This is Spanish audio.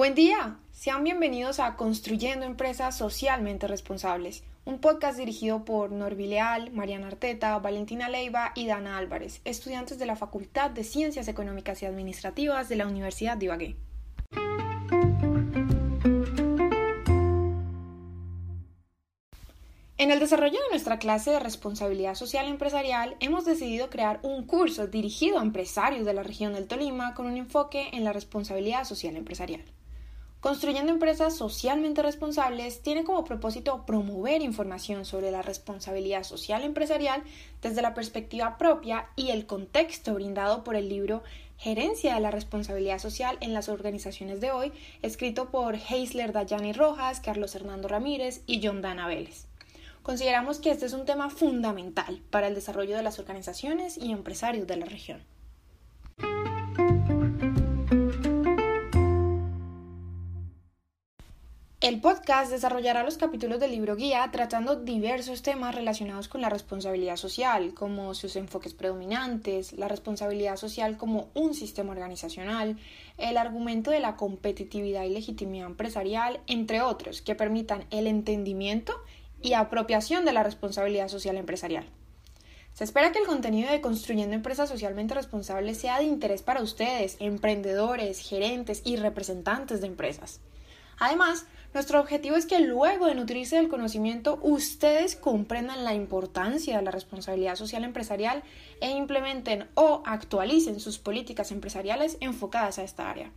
Buen día, sean bienvenidos a Construyendo Empresas Socialmente Responsables, un podcast dirigido por Norby Leal, Mariana Arteta, Valentina Leiva y Dana Álvarez, estudiantes de la Facultad de Ciencias Económicas y Administrativas de la Universidad de Ibagué. En el desarrollo de nuestra clase de responsabilidad social empresarial, hemos decidido crear un curso dirigido a empresarios de la región del Tolima con un enfoque en la responsabilidad social empresarial. Construyendo empresas socialmente responsables tiene como propósito promover información sobre la responsabilidad social empresarial desde la perspectiva propia y el contexto brindado por el libro Gerencia de la Responsabilidad Social en las Organizaciones de Hoy, escrito por Heisler Dayani Rojas, Carlos Hernando Ramírez y John Dana Vélez. Consideramos que este es un tema fundamental para el desarrollo de las organizaciones y empresarios de la región. El podcast desarrollará los capítulos del libro guía tratando diversos temas relacionados con la responsabilidad social, como sus enfoques predominantes, la responsabilidad social como un sistema organizacional, el argumento de la competitividad y legitimidad empresarial, entre otros, que permitan el entendimiento y apropiación de la responsabilidad social empresarial. Se espera que el contenido de Construyendo Empresas Socialmente Responsables sea de interés para ustedes, emprendedores, gerentes y representantes de empresas. Además, nuestro objetivo es que luego de nutrirse del conocimiento, ustedes comprendan la importancia de la responsabilidad social empresarial e implementen o actualicen sus políticas empresariales enfocadas a esta área.